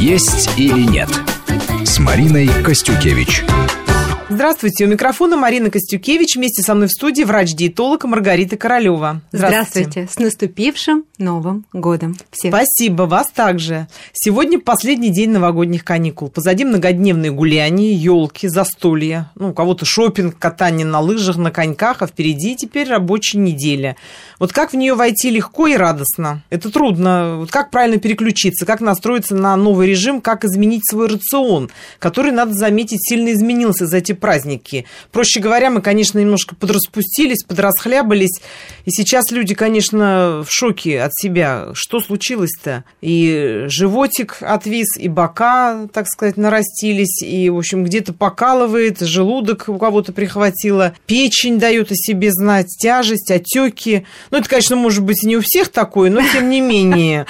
«Есть или нет» с Мариной Костюкевич. Здравствуйте, у микрофона Марина Костюкевич. Вместе со мной в студии врач-диетолог Маргарита Королева. Здравствуйте. Здравствуйте. С наступившим Новым годом всех. Спасибо, вас также. Сегодня последний день новогодних каникул. Позади многодневные гуляния, елки, застолья. Ну, у кого-то шопинг, катание на лыжах, на коньках, а впереди теперь рабочая неделя. Вот как в нее войти легко и радостно? Это трудно. Вот как правильно переключиться, как настроиться на новый режим, как изменить свой рацион, который, надо заметить, сильно изменился за эти праздники. Проще говоря, мы, конечно, немножко подраспустились, подрасхлябались, и сейчас люди, конечно, в шоке от себя. Что случилось-то? И животик отвис, и бока, так сказать, нарастились, и, в общем, где-то покалывает, желудок у кого-то прихватило, печень дает о себе знать, тяжесть, отеки. Ну, это, конечно, может быть, не у всех такое, но тем не менее.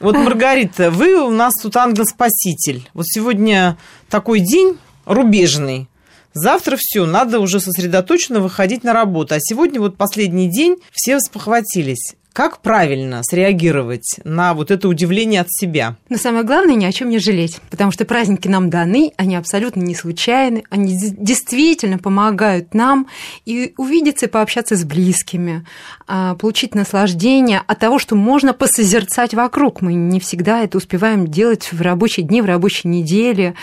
Вот, Маргарита, вы у нас тут ангел-спаситель. Вот сегодня такой день рубежный. Завтра все, надо уже сосредоточенно выходить на работу. А сегодня вот последний день, все спохватились. Как правильно среагировать на вот это удивление от себя? Но самое главное, ни о чем не жалеть, потому что праздники нам даны, они абсолютно не случайны, они действительно помогают нам и увидеться и пообщаться с близкими, а, получить наслаждение от того, что можно посозерцать вокруг. Мы не всегда это успеваем делать в рабочие дни, в рабочей неделе,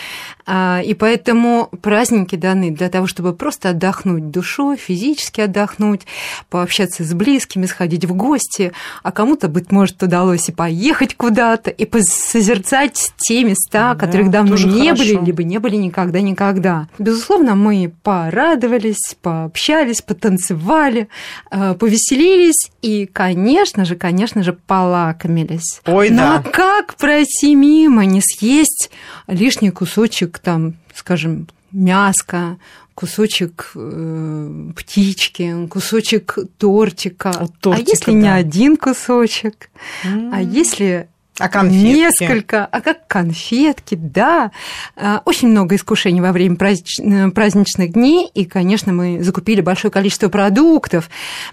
а, и поэтому праздники даны для того, чтобы просто отдохнуть душой, физически отдохнуть, пообщаться с близкими, сходить в гости, месте, а кому-то, быть может, удалось и поехать куда-то, и посозерцать те места, да, которых давно не хорошо. были, либо не были никогда-никогда. Безусловно, мы порадовались, пообщались, потанцевали, э, повеселились и, конечно же, конечно же, полакомились. Ой, Но да. как пройти мимо, не съесть лишний кусочек там, скажем, мяска, кусочек э, птички, кусочек тортика. Вот тортика а если да. не один кусочек, mm. а если а конфетки? Несколько, а как конфетки, да. А, очень много искушений во время э, праздничных дней, и, конечно, мы закупили большое количество продуктов,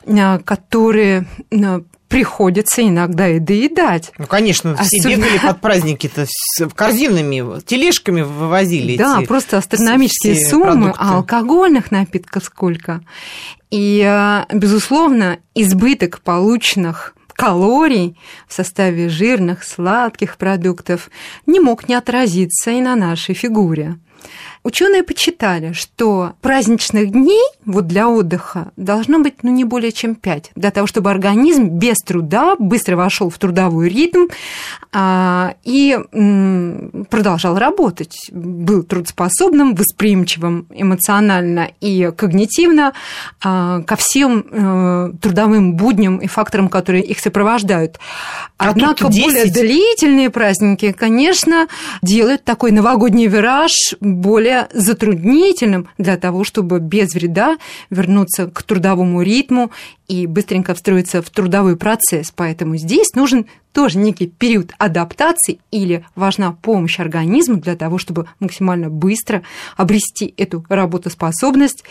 а, которые приходится иногда и доедать. Ну, конечно, Особенно... все бегали под праздники-то с корзинами, тележками вывозили Да, эти просто астрономические суммы, продукты. а алкогольных напитков сколько. И, э, безусловно, избыток полученных калорий в составе жирных, сладких продуктов не мог не отразиться и на нашей фигуре. Ученые почитали, что праздничных дней вот для отдыха должно быть ну, не более чем 5, для того, чтобы организм без труда быстро вошел в трудовой ритм а, и м, продолжал работать, был трудоспособным, восприимчивым эмоционально и когнитивно а, ко всем а, трудовым будням и факторам, которые их сопровождают. А Однако 10... более длительные праздники, конечно, делают такой новогодний вираж более затруднительным для того, чтобы без вреда вернуться к трудовому ритму и быстренько встроиться в трудовой процесс. Поэтому здесь нужен тоже некий период адаптации или важна помощь организму для того, чтобы максимально быстро обрести эту работоспособность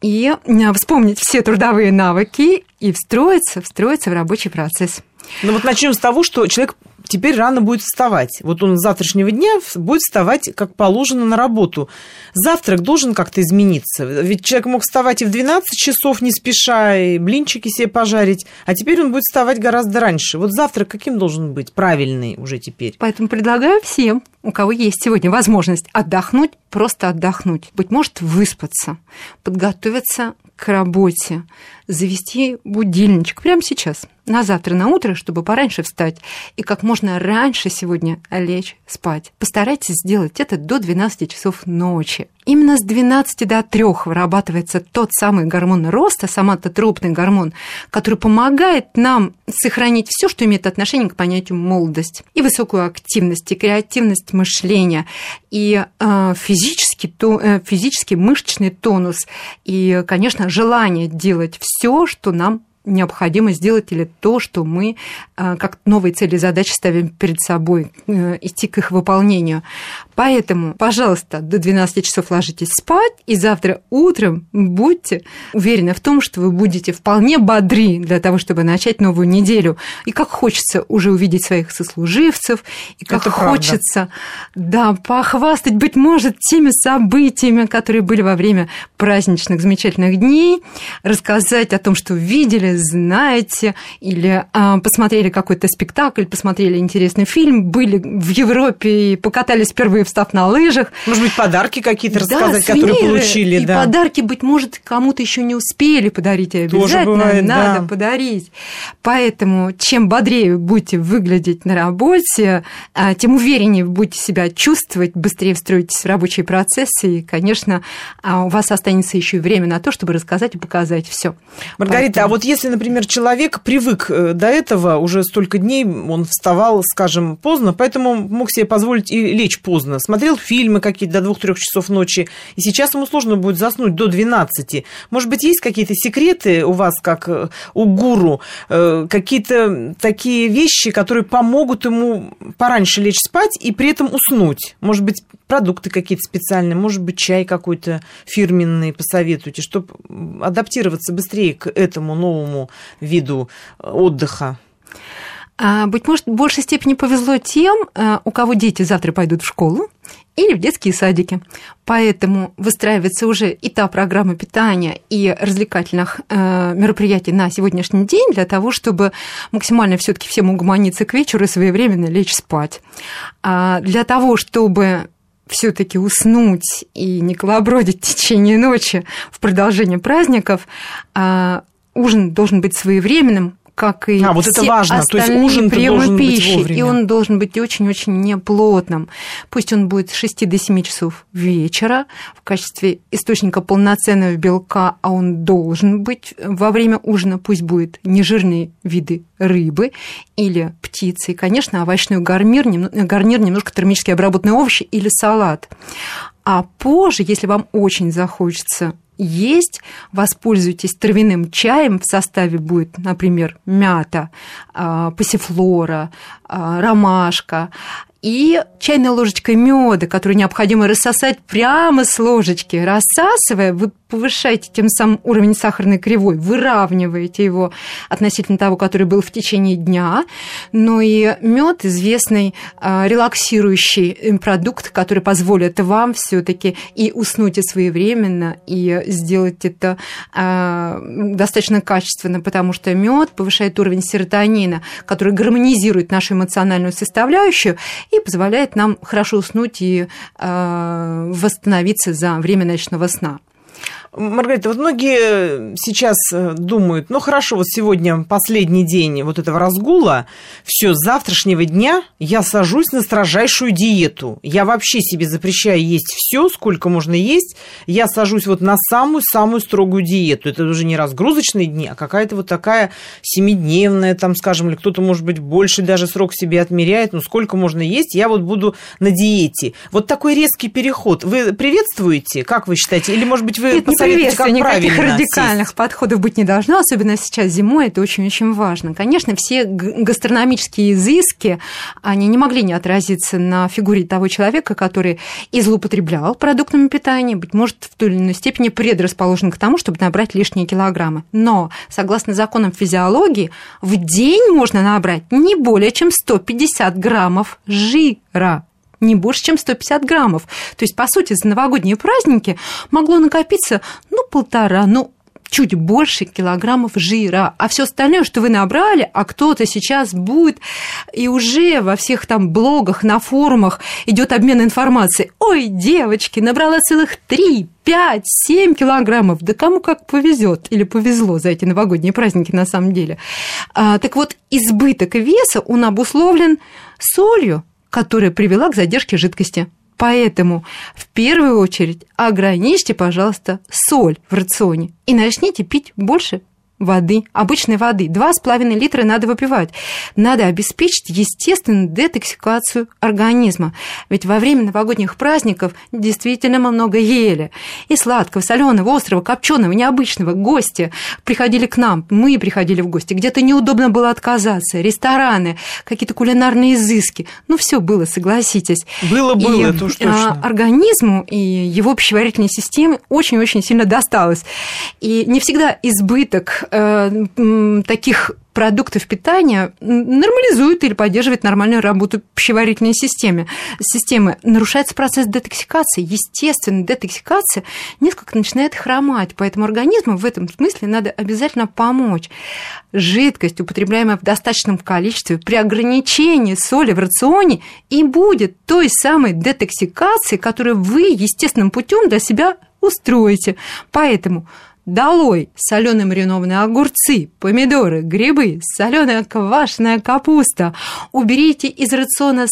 и э, вспомнить все трудовые навыки и встроиться, встроиться в рабочий процесс. Ну вот начнем с того, что человек теперь рано будет вставать. Вот он с завтрашнего дня будет вставать как положено на работу. Завтрак должен как-то измениться. Ведь человек мог вставать и в 12 часов не спеша, и блинчики себе пожарить, а теперь он будет вставать гораздо раньше. Вот завтрак каким должен быть? Правильный уже теперь. Поэтому предлагаю всем, у кого есть сегодня возможность отдохнуть, просто отдохнуть. Быть может, выспаться, подготовиться к работе, завести будильничек прямо сейчас, на завтра, на утро, чтобы пораньше встать и как можно раньше сегодня лечь спать. Постарайтесь сделать это до 12 часов ночи. Именно с 12 до 3 вырабатывается тот самый гормон роста, соматотропный гормон, который помогает нам сохранить все, что имеет отношение к понятию молодость, и высокую активность, и креативность мышления, и э, физический, то, э, физический мышечный тонус, и, конечно, желание делать все, что нам необходимо сделать или то, что мы а, как новые цели и задачи ставим перед собой, э, идти к их выполнению. Поэтому, пожалуйста, до 12 часов ложитесь спать, и завтра утром будьте уверены в том, что вы будете вполне бодри для того, чтобы начать новую неделю. И как хочется уже увидеть своих сослуживцев, и как Это хочется, правда. да, похвастать, быть может, теми событиями, которые были во время праздничных замечательных дней, рассказать о том, что видели, знаете, или а, посмотрели какой-то спектакль, посмотрели интересный фильм, были в Европе и покатались впервые встав на лыжах. Может быть, подарки какие-то рассказать, да, которые получили. И да. подарки, быть может, кому-то еще не успели подарить, и обязательно бывает, надо да. подарить. Поэтому чем бодрее будете выглядеть на работе, а, тем увереннее будете себя чувствовать, быстрее встроитесь в рабочие процессы, и, конечно, а, у вас останется еще и время на то, чтобы рассказать и показать все. Маргарита, Поэтому... а вот если, например, человек привык э, до этого, уже столько дней он вставал, скажем, поздно, поэтому мог себе позволить и лечь поздно, смотрел фильмы какие-то до двух-трех часов ночи, и сейчас ему сложно будет заснуть до 12. Может быть, есть какие-то секреты у вас, как э, у гуру, э, какие-то такие вещи, которые помогут ему пораньше лечь спать и при этом уснуть? Может быть, продукты какие-то специальные, может быть, чай какой-то фирменный посоветуйте, чтобы адаптироваться быстрее к этому новому виду э, отдыха? А, быть может, в большей степени повезло тем, э, у кого дети завтра пойдут в школу или в детские садики. Поэтому выстраивается уже и та программа питания, и развлекательных э, мероприятий на сегодняшний день для того, чтобы максимально все таки всем угомониться к вечеру и своевременно лечь спать. А для того, чтобы все-таки уснуть и не колобродить в течение ночи в продолжение праздников, а, ужин должен быть своевременным, как и а, вот все это важно. То есть ужин приемы пищи, и он должен быть очень-очень неплотным. Пусть он будет с 6 до 7 часов вечера в качестве источника полноценного белка, а он должен быть во время ужина, пусть будет нежирные виды рыбы или птицы, и, конечно, овощной гарнир, гарнир немножко термически обработанные овощи или салат. А позже, если вам очень захочется есть, воспользуйтесь травяным чаем, в составе будет, например, мята, а, пассифлора, а, ромашка, и чайной ложечкой меда, которую необходимо рассосать прямо с ложечки. Рассасывая, вы повышаете тем самым уровень сахарной кривой, выравниваете его относительно того, который был в течение дня. Но и мед известный а, релаксирующий продукт, который позволит вам все-таки и уснуть и своевременно, и сделать это а, достаточно качественно, потому что мед повышает уровень серотонина, который гармонизирует нашу эмоциональную составляющую и позволяет нам хорошо уснуть и э, восстановиться за время ночного сна. Маргарита, вот многие сейчас э, думают, ну хорошо, вот сегодня последний день вот этого разгула, все, с завтрашнего дня я сажусь на строжайшую диету. Я вообще себе запрещаю есть все, сколько можно есть. Я сажусь вот на самую-самую строгую диету. Это уже не разгрузочные дни, а какая-то вот такая семидневная, там, скажем, или кто-то, может быть, больше даже срок себе отмеряет, ну сколько можно есть, я вот буду на диете. Вот такой резкий переход. Вы приветствуете, как вы считаете? Или, может быть, вы приветствую, никаких радикальных сесть. подходов быть не должно, особенно сейчас зимой, это очень-очень важно. Конечно, все гастрономические изыски, они не могли не отразиться на фигуре того человека, который и злоупотреблял продуктами питания, быть может, в той или иной степени предрасположен к тому, чтобы набрать лишние килограммы. Но, согласно законам физиологии, в день можно набрать не более чем 150 граммов жира не больше, чем 150 граммов. То есть, по сути, за новогодние праздники могло накопиться, ну, полтора, ну, чуть больше килограммов жира, а все остальное, что вы набрали, а кто-то сейчас будет, и уже во всех там блогах, на форумах идет обмен информацией. Ой, девочки, набрала целых три, пять, семь килограммов. Да кому как повезет или повезло за эти новогодние праздники на самом деле. А, так вот, избыток веса, он обусловлен солью, которая привела к задержке жидкости. Поэтому в первую очередь ограничьте, пожалуйста, соль в рационе и начните пить больше воды, обычной воды. 2,5 литра надо выпивать. Надо обеспечить естественную детоксикацию организма. Ведь во время новогодних праздников действительно мы много ели. И сладкого, соленого, острого, копченого, необычного. Гости приходили к нам, мы приходили в гости. Где-то неудобно было отказаться. Рестораны, какие-то кулинарные изыски. Ну, все было, согласитесь. Было, было, и, это уж точно. А, организму и его пищеварительной системе очень-очень сильно досталось. И не всегда избыток таких продуктов питания нормализует или поддерживает нормальную работу пищеварительной системы. системы. Нарушается процесс детоксикации. Естественно, детоксикация несколько начинает хромать, поэтому организму в этом смысле надо обязательно помочь. Жидкость, употребляемая в достаточном количестве, при ограничении соли в рационе и будет той самой детоксикацией, которую вы естественным путем для себя устроите. Поэтому Долой соленые маринованные огурцы, помидоры, грибы, соленая квашеная капуста. Уберите из рациона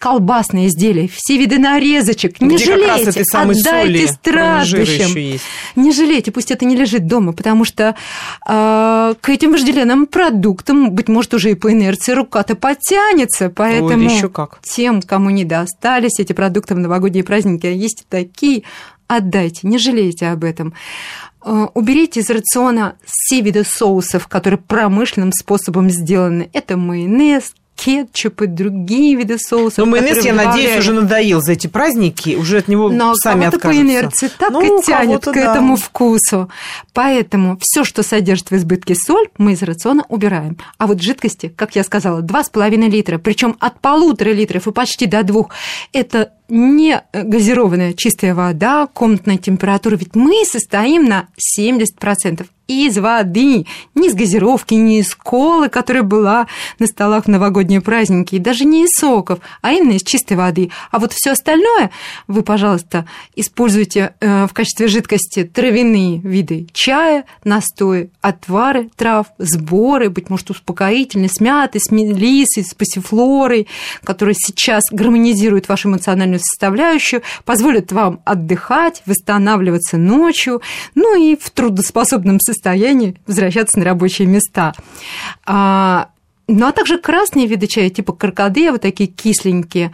колбасные изделия, все виды нарезочек. Не Где жалейте, отдайте страдущим. Не жалейте, пусть это не лежит дома, потому что э, к этим вожделенным продуктам, быть может, уже и по инерции рука-то потянется. Поэтому Ой, еще как. тем, кому не достались эти продукты в новогодние праздники, а есть такие, отдайте, не жалейте об этом. Э, уберите из рациона все виды соусов, которые промышленным способом сделаны. Это майонез, кетчуп и другие виды соусов. Но майонез, я надеюсь, уже надоел за эти праздники, уже от него Но сами откажутся. по инерции так ну, и тянет к да. этому вкусу. Поэтому все, что содержит в избытке соль, мы из рациона убираем. А вот жидкости, как я сказала, 2,5 литра, причем от полутора литров и почти до двух, это не газированная чистая вода, комнатная температура, ведь мы состоим на 70% из воды, не из газировки, не из колы, которая была на столах в новогодние праздники, и даже не из соков, а именно из чистой воды. А вот все остальное вы, пожалуйста, используйте э, в качестве жидкости травяные виды чая, настои, отвары трав, сборы, быть может, успокоительные, с мятой, с мелиссой, с пассифлорой, которые сейчас гармонизируют вашу эмоциональную составляющую, позволят вам отдыхать, восстанавливаться ночью, ну и в трудоспособном состоянии возвращаться на рабочие места. А, ну а также красные виды чая, типа каркаде, вот такие кисленькие,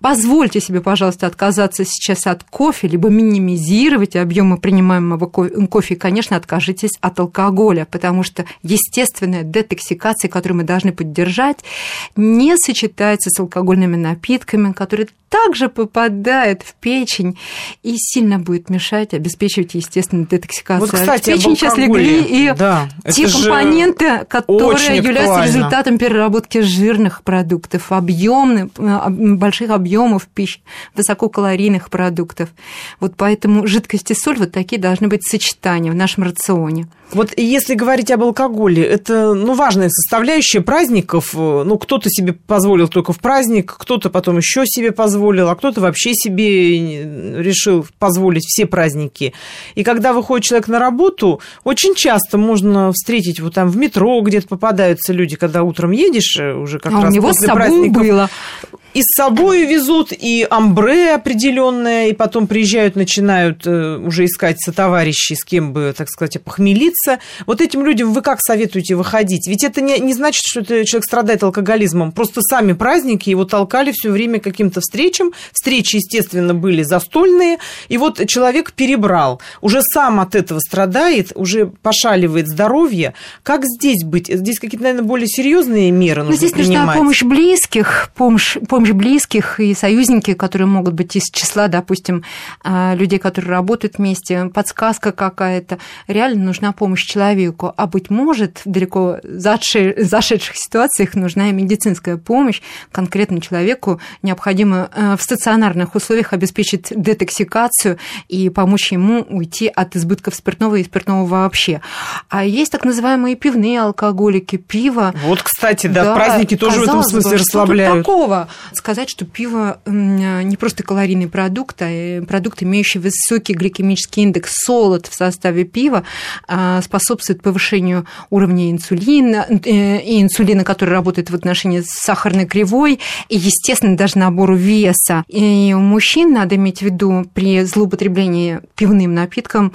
Позвольте себе, пожалуйста, отказаться сейчас от кофе, либо минимизировать объемы принимаемого кофе. И, конечно, откажитесь от алкоголя, потому что естественная детоксикация, которую мы должны поддержать, не сочетается с алкогольными напитками, которые также попадает в печень и сильно будет мешать обеспечивать естественную детоксикацию. Вот, кстати, в печень сейчас легли и да, те компоненты, которые являются результатом переработки жирных продуктов, объемных, больших объемов объемов пищи, высококалорийных продуктов. Вот поэтому жидкость и соль вот такие должны быть сочетания в нашем рационе. Вот если говорить об алкоголе, это ну, важная составляющая праздников. Ну, кто-то себе позволил только в праздник, кто-то потом еще себе позволил, а кто-то вообще себе решил позволить все праздники. И когда выходит человек на работу, очень часто можно встретить вот там в метро где-то попадаются люди, когда утром едешь э, уже как а раз у него после с собой праздников. было и с собой везут, и амбре определенное, и потом приезжают, начинают э, уже искать сотоварищей, с кем бы, так сказать, похмелиться. Вот этим людям вы как советуете выходить? Ведь это не, не значит, что человек страдает алкоголизмом. Просто сами праздники его толкали все время к каким-то встречам. Встречи, естественно, были застольные. И вот человек перебрал. Уже сам от этого страдает, уже пошаливает здоровье. Как здесь быть? Здесь какие-то, наверное, более серьезные меры нужно здесь принимать. нужна помощь близких, помощь, помощь близких и союзники, которые могут быть из числа, допустим, а, людей, которые работают вместе, подсказка какая-то. Реально нужна помощь человеку. А быть может, в далеко зашедших ситуациях нужна и медицинская помощь. Конкретно человеку необходимо э, в стационарных условиях обеспечить детоксикацию и помочь ему уйти от избытков спиртного и спиртного вообще. А есть так называемые пивные алкоголики, пиво. Вот, кстати, да, да праздники тоже в этом смысле бы, расслабляют. Что такого? Сказать, что пиво не просто калорийный продукт, а продукт, имеющий высокий гликемический индекс, солод в составе пива, а, способствует повышению уровня инсулина, и инсулина, который работает в отношении сахарной кривой, и, естественно, даже набору веса. И у мужчин надо иметь в виду при злоупотреблении пивным напитком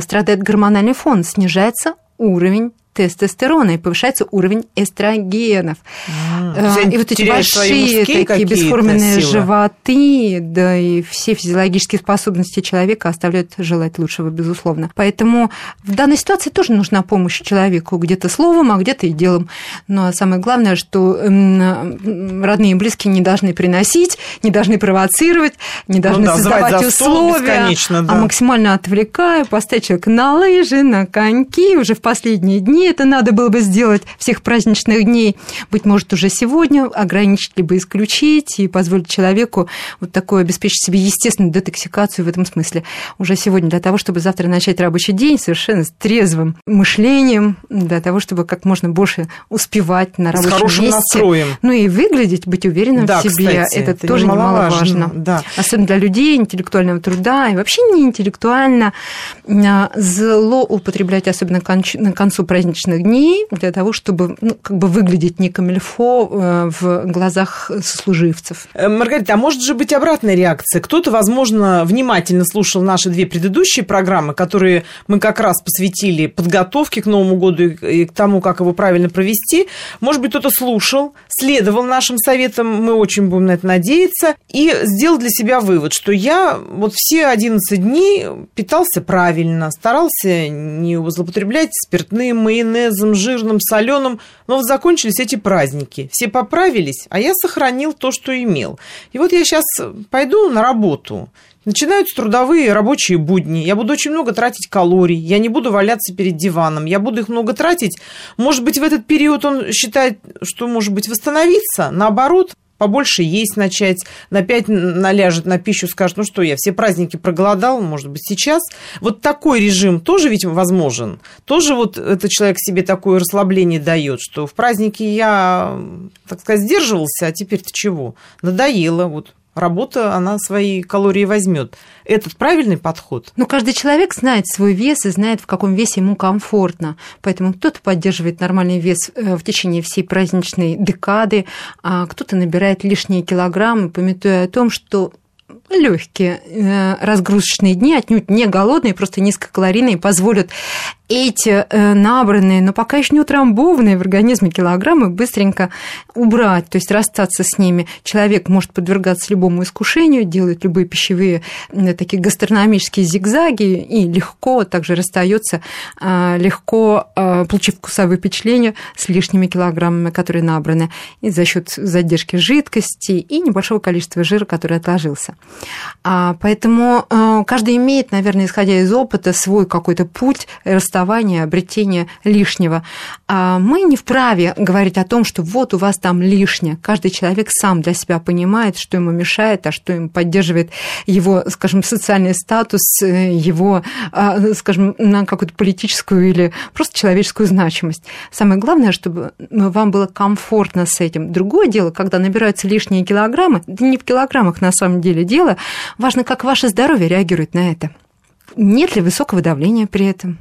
страдает гормональный фон, снижается уровень тестостерона и повышается уровень эстрогенов. А, и вот эти большие такие бесформенные силы. животы, да и все физиологические способности человека оставляют желать лучшего, безусловно. Поэтому в данной ситуации тоже нужна помощь человеку, где-то словом, а где-то и делом. Но самое главное, что родные и близкие не должны приносить, не должны провоцировать, не должны ну, да, создавать условия, да. а максимально отвлекая, поставить человека на лыжи, на коньки уже в последние дни это надо было бы сделать всех праздничных дней, быть может, уже сегодня, ограничить либо исключить и позволить человеку вот такое обеспечить себе естественную детоксикацию в этом смысле уже сегодня, для того, чтобы завтра начать рабочий день совершенно с трезвым мышлением, для того, чтобы как можно больше успевать на рабочем с хорошим месте. настроем. Ну и выглядеть, быть уверенным да, в себе, кстати, это, это тоже немаловажно. немаловажно. Да. Особенно для людей интеллектуального труда и вообще не интеллектуально а, злоупотреблять, особенно к концу праздничного праздничных дней для того, чтобы ну, как бы выглядеть не камильфо э, в глазах сослуживцев. Э, Маргарита, а может же быть обратная реакция? Кто-то, возможно, внимательно слушал наши две предыдущие программы, которые мы как раз посвятили подготовке к Новому году и к тому, как его правильно провести. Может быть, кто-то слушал, следовал нашим советам, мы очень будем на это надеяться, и сделал для себя вывод, что я вот все 11 дней питался правильно, старался не злоупотреблять спиртным, майонезом, майонезом, жирным, соленым. Но вот закончились эти праздники. Все поправились, а я сохранил то, что имел. И вот я сейчас пойду на работу. Начинаются трудовые рабочие будни. Я буду очень много тратить калорий. Я не буду валяться перед диваном. Я буду их много тратить. Может быть, в этот период он считает, что, может быть, восстановиться. Наоборот, побольше есть начать, на пять наляжет на пищу, скажет, ну что, я все праздники проголодал, может быть, сейчас. Вот такой режим тоже ведь возможен. Тоже вот этот человек себе такое расслабление дает, что в праздники я, так сказать, сдерживался, а теперь-то чего? Надоело, вот работа, она свои калории возьмет. Этот правильный подход? Ну, каждый человек знает свой вес и знает, в каком весе ему комфортно. Поэтому кто-то поддерживает нормальный вес э, в течение всей праздничной декады, а кто-то набирает лишние килограммы, пометуя о том, что легкие э, разгрузочные дни, отнюдь не голодные, просто низкокалорийные, позволят эти э, набранные, но пока еще не утрамбованные в организме килограммы быстренько убрать, то есть расстаться с ними. Человек может подвергаться любому искушению, делает любые пищевые такие гастрономические зигзаги и легко также расстается, а, легко а, получив вкусовые впечатления с лишними килограммами, которые набраны, и за счет задержки жидкости и небольшого количества жира, который отложился. А, поэтому каждый имеет, наверное, исходя из опыта, свой какой-то путь расставания расставания, обретения лишнего. А мы не вправе говорить о том, что вот у вас там лишнее. Каждый человек сам для себя понимает, что ему мешает, а что ему поддерживает его, скажем, социальный статус, его, а, скажем, на какую-то политическую или просто человеческую значимость. Самое главное, чтобы вам было комфортно с этим. Другое дело, когда набираются лишние килограммы, да не в килограммах на самом деле дело, важно, как ваше здоровье реагирует на это. Нет ли высокого давления при этом?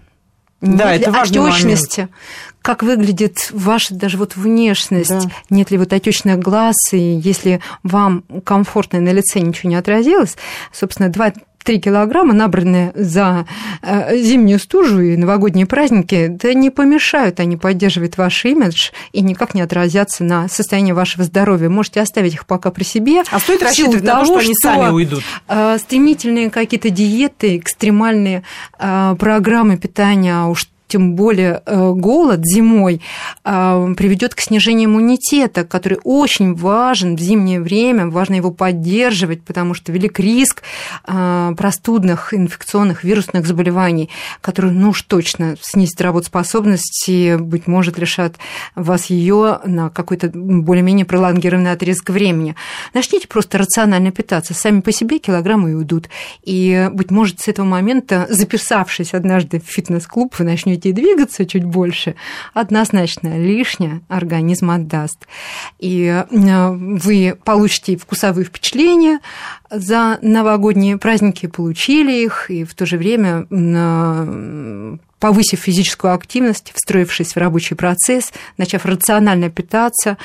Нет да, это важный отечности, момент. как выглядит ваша даже вот внешность, да. нет ли вот отечных глаз, и если вам комфортно на лице ничего не отразилось, собственно, два 3 килограмма, набранные за э, зимнюю стужу и новогодние праздники, да не помешают они поддерживать ваш имидж и никак не отразятся на состоянии вашего здоровья. Можете оставить их пока при себе. А стоит рассчитывать на того, то, что они сами уйдут? Э, стремительные какие-то диеты, экстремальные э, программы питания, а уж тем более э, голод зимой э, приведет к снижению иммунитета, который очень важен в зимнее время, важно его поддерживать, потому что велик риск э, простудных, инфекционных, вирусных заболеваний, которые, ну уж точно, снизят работоспособность и, быть может, лишат вас ее на какой-то более-менее пролонгированный отрезок времени. Начните просто рационально питаться, сами по себе килограммы и уйдут. И, быть может, с этого момента, записавшись однажды в фитнес-клуб, вы начнете начнете двигаться чуть больше, однозначно лишнее организм отдаст. И э, вы получите вкусовые впечатления, за новогодние праздники получили их, и в то же время повысив физическую активность, встроившись в рабочий процесс, начав рационально питаться,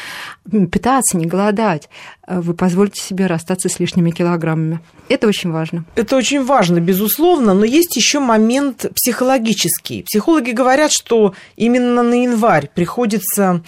питаться, не голодать, э, вы позволите себе расстаться с лишними килограммами. Это очень важно. Это очень важно, безусловно, но есть еще момент психологический. Психологи говорят, что именно на январь приходится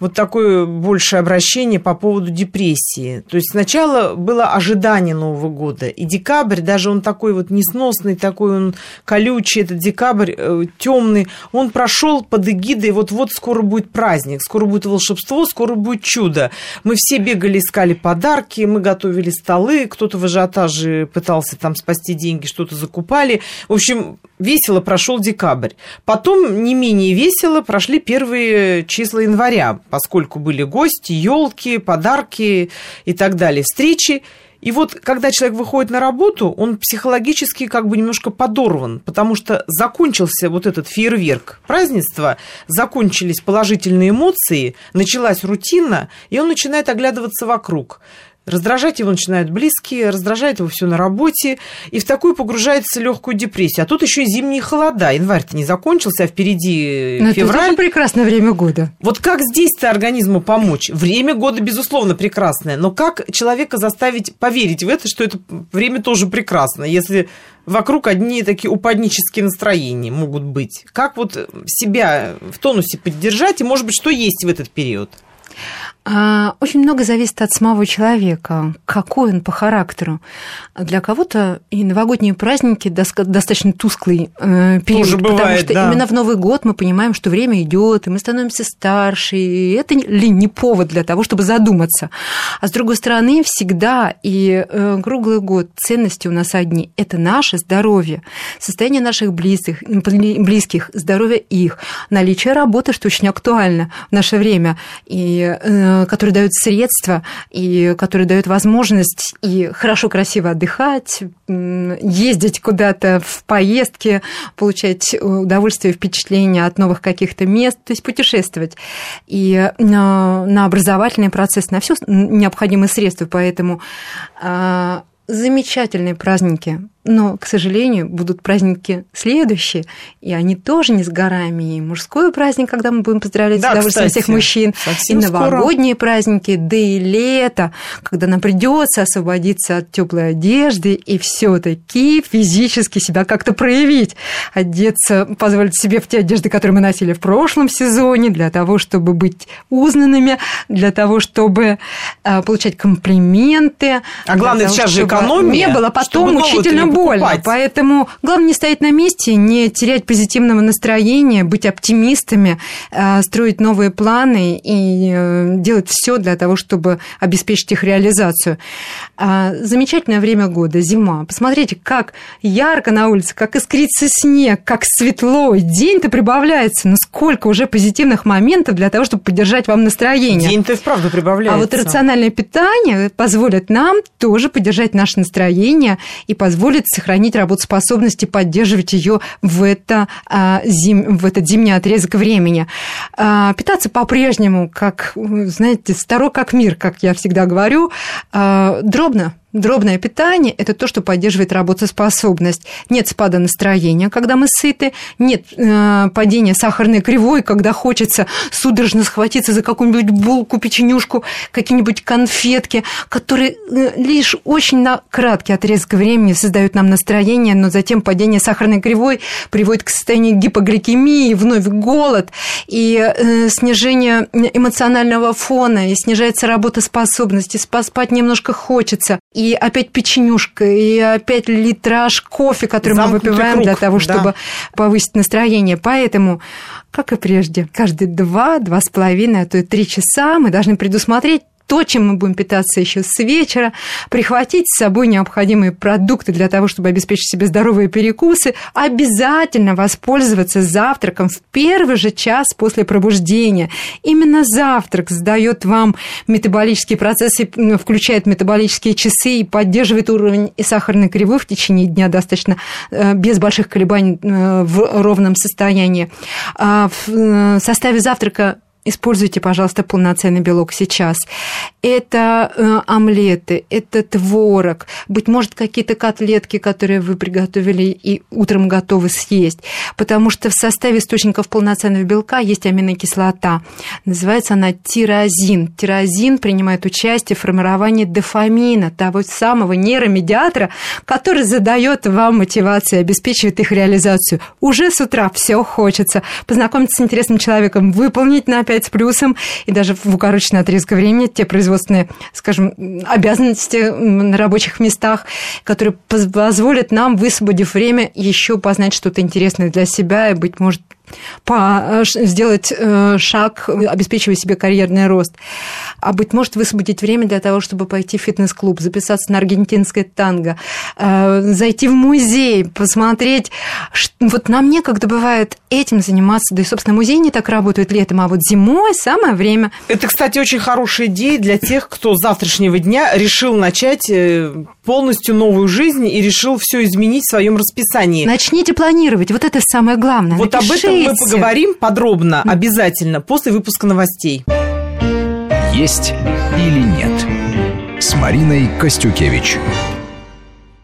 вот такое большее обращение по поводу депрессии. То есть сначала было ожидание Нового года, и декабрь, даже он такой вот несносный, такой он колючий, этот декабрь темный, он прошел под эгидой, вот-вот скоро будет праздник, скоро будет волшебство, скоро будет чудо. Мы все бегали, искали подарки, мы готовили столы, кто-то в ажиотаже пытался там спасти деньги, что-то закупали. В общем, весело прошел декабрь. Потом не менее весело прошли первые числа января, поскольку были гости, елки, подарки и так далее, встречи. И вот, когда человек выходит на работу, он психологически как бы немножко подорван, потому что закончился вот этот фейерверк празднества, закончились положительные эмоции, началась рутина, и он начинает оглядываться вокруг. Раздражать его начинают близкие, раздражает его все на работе, и в такую погружается легкую депрессию. А тут еще и зимние холода. Январь-то не закончился, а впереди Но февраль. Это прекрасное время года. Вот как здесь-то организму помочь? Время года, безусловно, прекрасное, но как человека заставить поверить в это, что это время тоже прекрасно, если вокруг одни такие упаднические настроения могут быть? Как вот себя в тонусе поддержать, и, может быть, что есть в этот период? А, очень много зависит от самого человека, какой он по характеру. Для кого-то и новогодние праздники достаточно тусклый э, период, Тоже бывает, потому что да. именно в Новый год мы понимаем, что время идет, и мы становимся старше, и это ли не повод для того, чтобы задуматься. А с другой стороны, всегда и э, круглый год ценности у нас одни – это наше здоровье, состояние наших близких, близких, здоровье их, наличие работы, что очень актуально в наше время, и э, которые дают средства и которые дают возможность и хорошо, красиво отдыхать, ездить куда-то в поездки, получать удовольствие и впечатление от новых каких-то мест, то есть путешествовать. И на, на образовательный процесс, на все необходимые средства, поэтому а, замечательные праздники но, к сожалению, будут праздники следующие, и они тоже не с горами. И мужской праздник, когда мы будем поздравлять да, с удовольствием кстати, всех мужчин, и новогодние скоро. праздники, да и лето, когда нам придется освободиться от теплой одежды и все-таки физически себя как-то проявить, одеться, позволить себе в те одежды, которые мы носили в прошлом сезоне, для того, чтобы быть узнанными, для того, чтобы а, получать комплименты. А главное, того, сейчас же экономия. Не было потом больно. Поэтому главное не стоять на месте, не терять позитивного настроения, быть оптимистами, э, строить новые планы и э, делать все для того, чтобы обеспечить их реализацию. А, замечательное время года, зима. Посмотрите, как ярко на улице, как искрится снег, как светло. День-то прибавляется. Но сколько уже позитивных моментов для того, чтобы поддержать вам настроение. День-то и вправду прибавляется. А вот рациональное питание позволит нам тоже поддержать наше настроение и позволит сохранить работоспособность и поддерживать ее в, это, а, зим, в этот зимний отрезок времени. А, питаться по-прежнему, как, знаете, старо как мир, как я всегда говорю, а, дробно, Дробное питание – это то, что поддерживает работоспособность. Нет спада настроения, когда мы сыты, нет э, падения сахарной кривой, когда хочется судорожно схватиться за какую-нибудь булку, печенюшку, какие-нибудь конфетки, которые э, лишь очень на краткий отрезок времени создают нам настроение, но затем падение сахарной кривой приводит к состоянию гипогликемии, вновь голод и э, снижение эмоционального фона, и снижается работоспособность, и спать немножко хочется и опять печенюшка, и опять литраж кофе, который Замкнутый мы выпиваем круг, для того, чтобы да. повысить настроение. Поэтому, как и прежде, каждые два, два с половиной, а то и три часа мы должны предусмотреть то, чем мы будем питаться еще с вечера, прихватить с собой необходимые продукты для того, чтобы обеспечить себе здоровые перекусы, обязательно воспользоваться завтраком в первый же час после пробуждения. Именно завтрак сдает вам метаболические процессы, включает метаболические часы и поддерживает уровень и сахарной кривой в течение дня достаточно э, без больших колебаний э, в ровном состоянии. А в э, составе завтрака используйте, пожалуйста, полноценный белок сейчас. Это э, омлеты, это творог, быть может, какие-то котлетки, которые вы приготовили и утром готовы съесть. Потому что в составе источников полноценного белка есть аминокислота. Называется она тирозин. Тирозин принимает участие в формировании дофамина, того самого нейромедиатора, который задает вам мотивацию обеспечивает их реализацию. Уже с утра все хочется познакомиться с интересным человеком, выполнить на 5 с плюсом. И даже в укороченный отрезок времени те производственные, скажем, обязанности на рабочих местах, которые позволят нам, высвободив время, еще познать что-то интересное для себя и, быть может, по, э, сделать э, шаг, обеспечивая себе карьерный рост. А быть может, высвободить время для того, чтобы пойти в фитнес-клуб, записаться на аргентинское танго, э, зайти в музей, посмотреть. Вот нам некогда бывает этим заниматься, да и, собственно, музей не так работает летом, а вот зимой самое время. Это, кстати, очень хорошая идея для тех, кто с завтрашнего дня решил начать полностью новую жизнь и решил все изменить в своем расписании. Начните планировать, вот это самое главное. Вот Напишите. об этом мы поговорим подробно, обязательно, после выпуска новостей. Есть или нет с Мариной Костюкевич.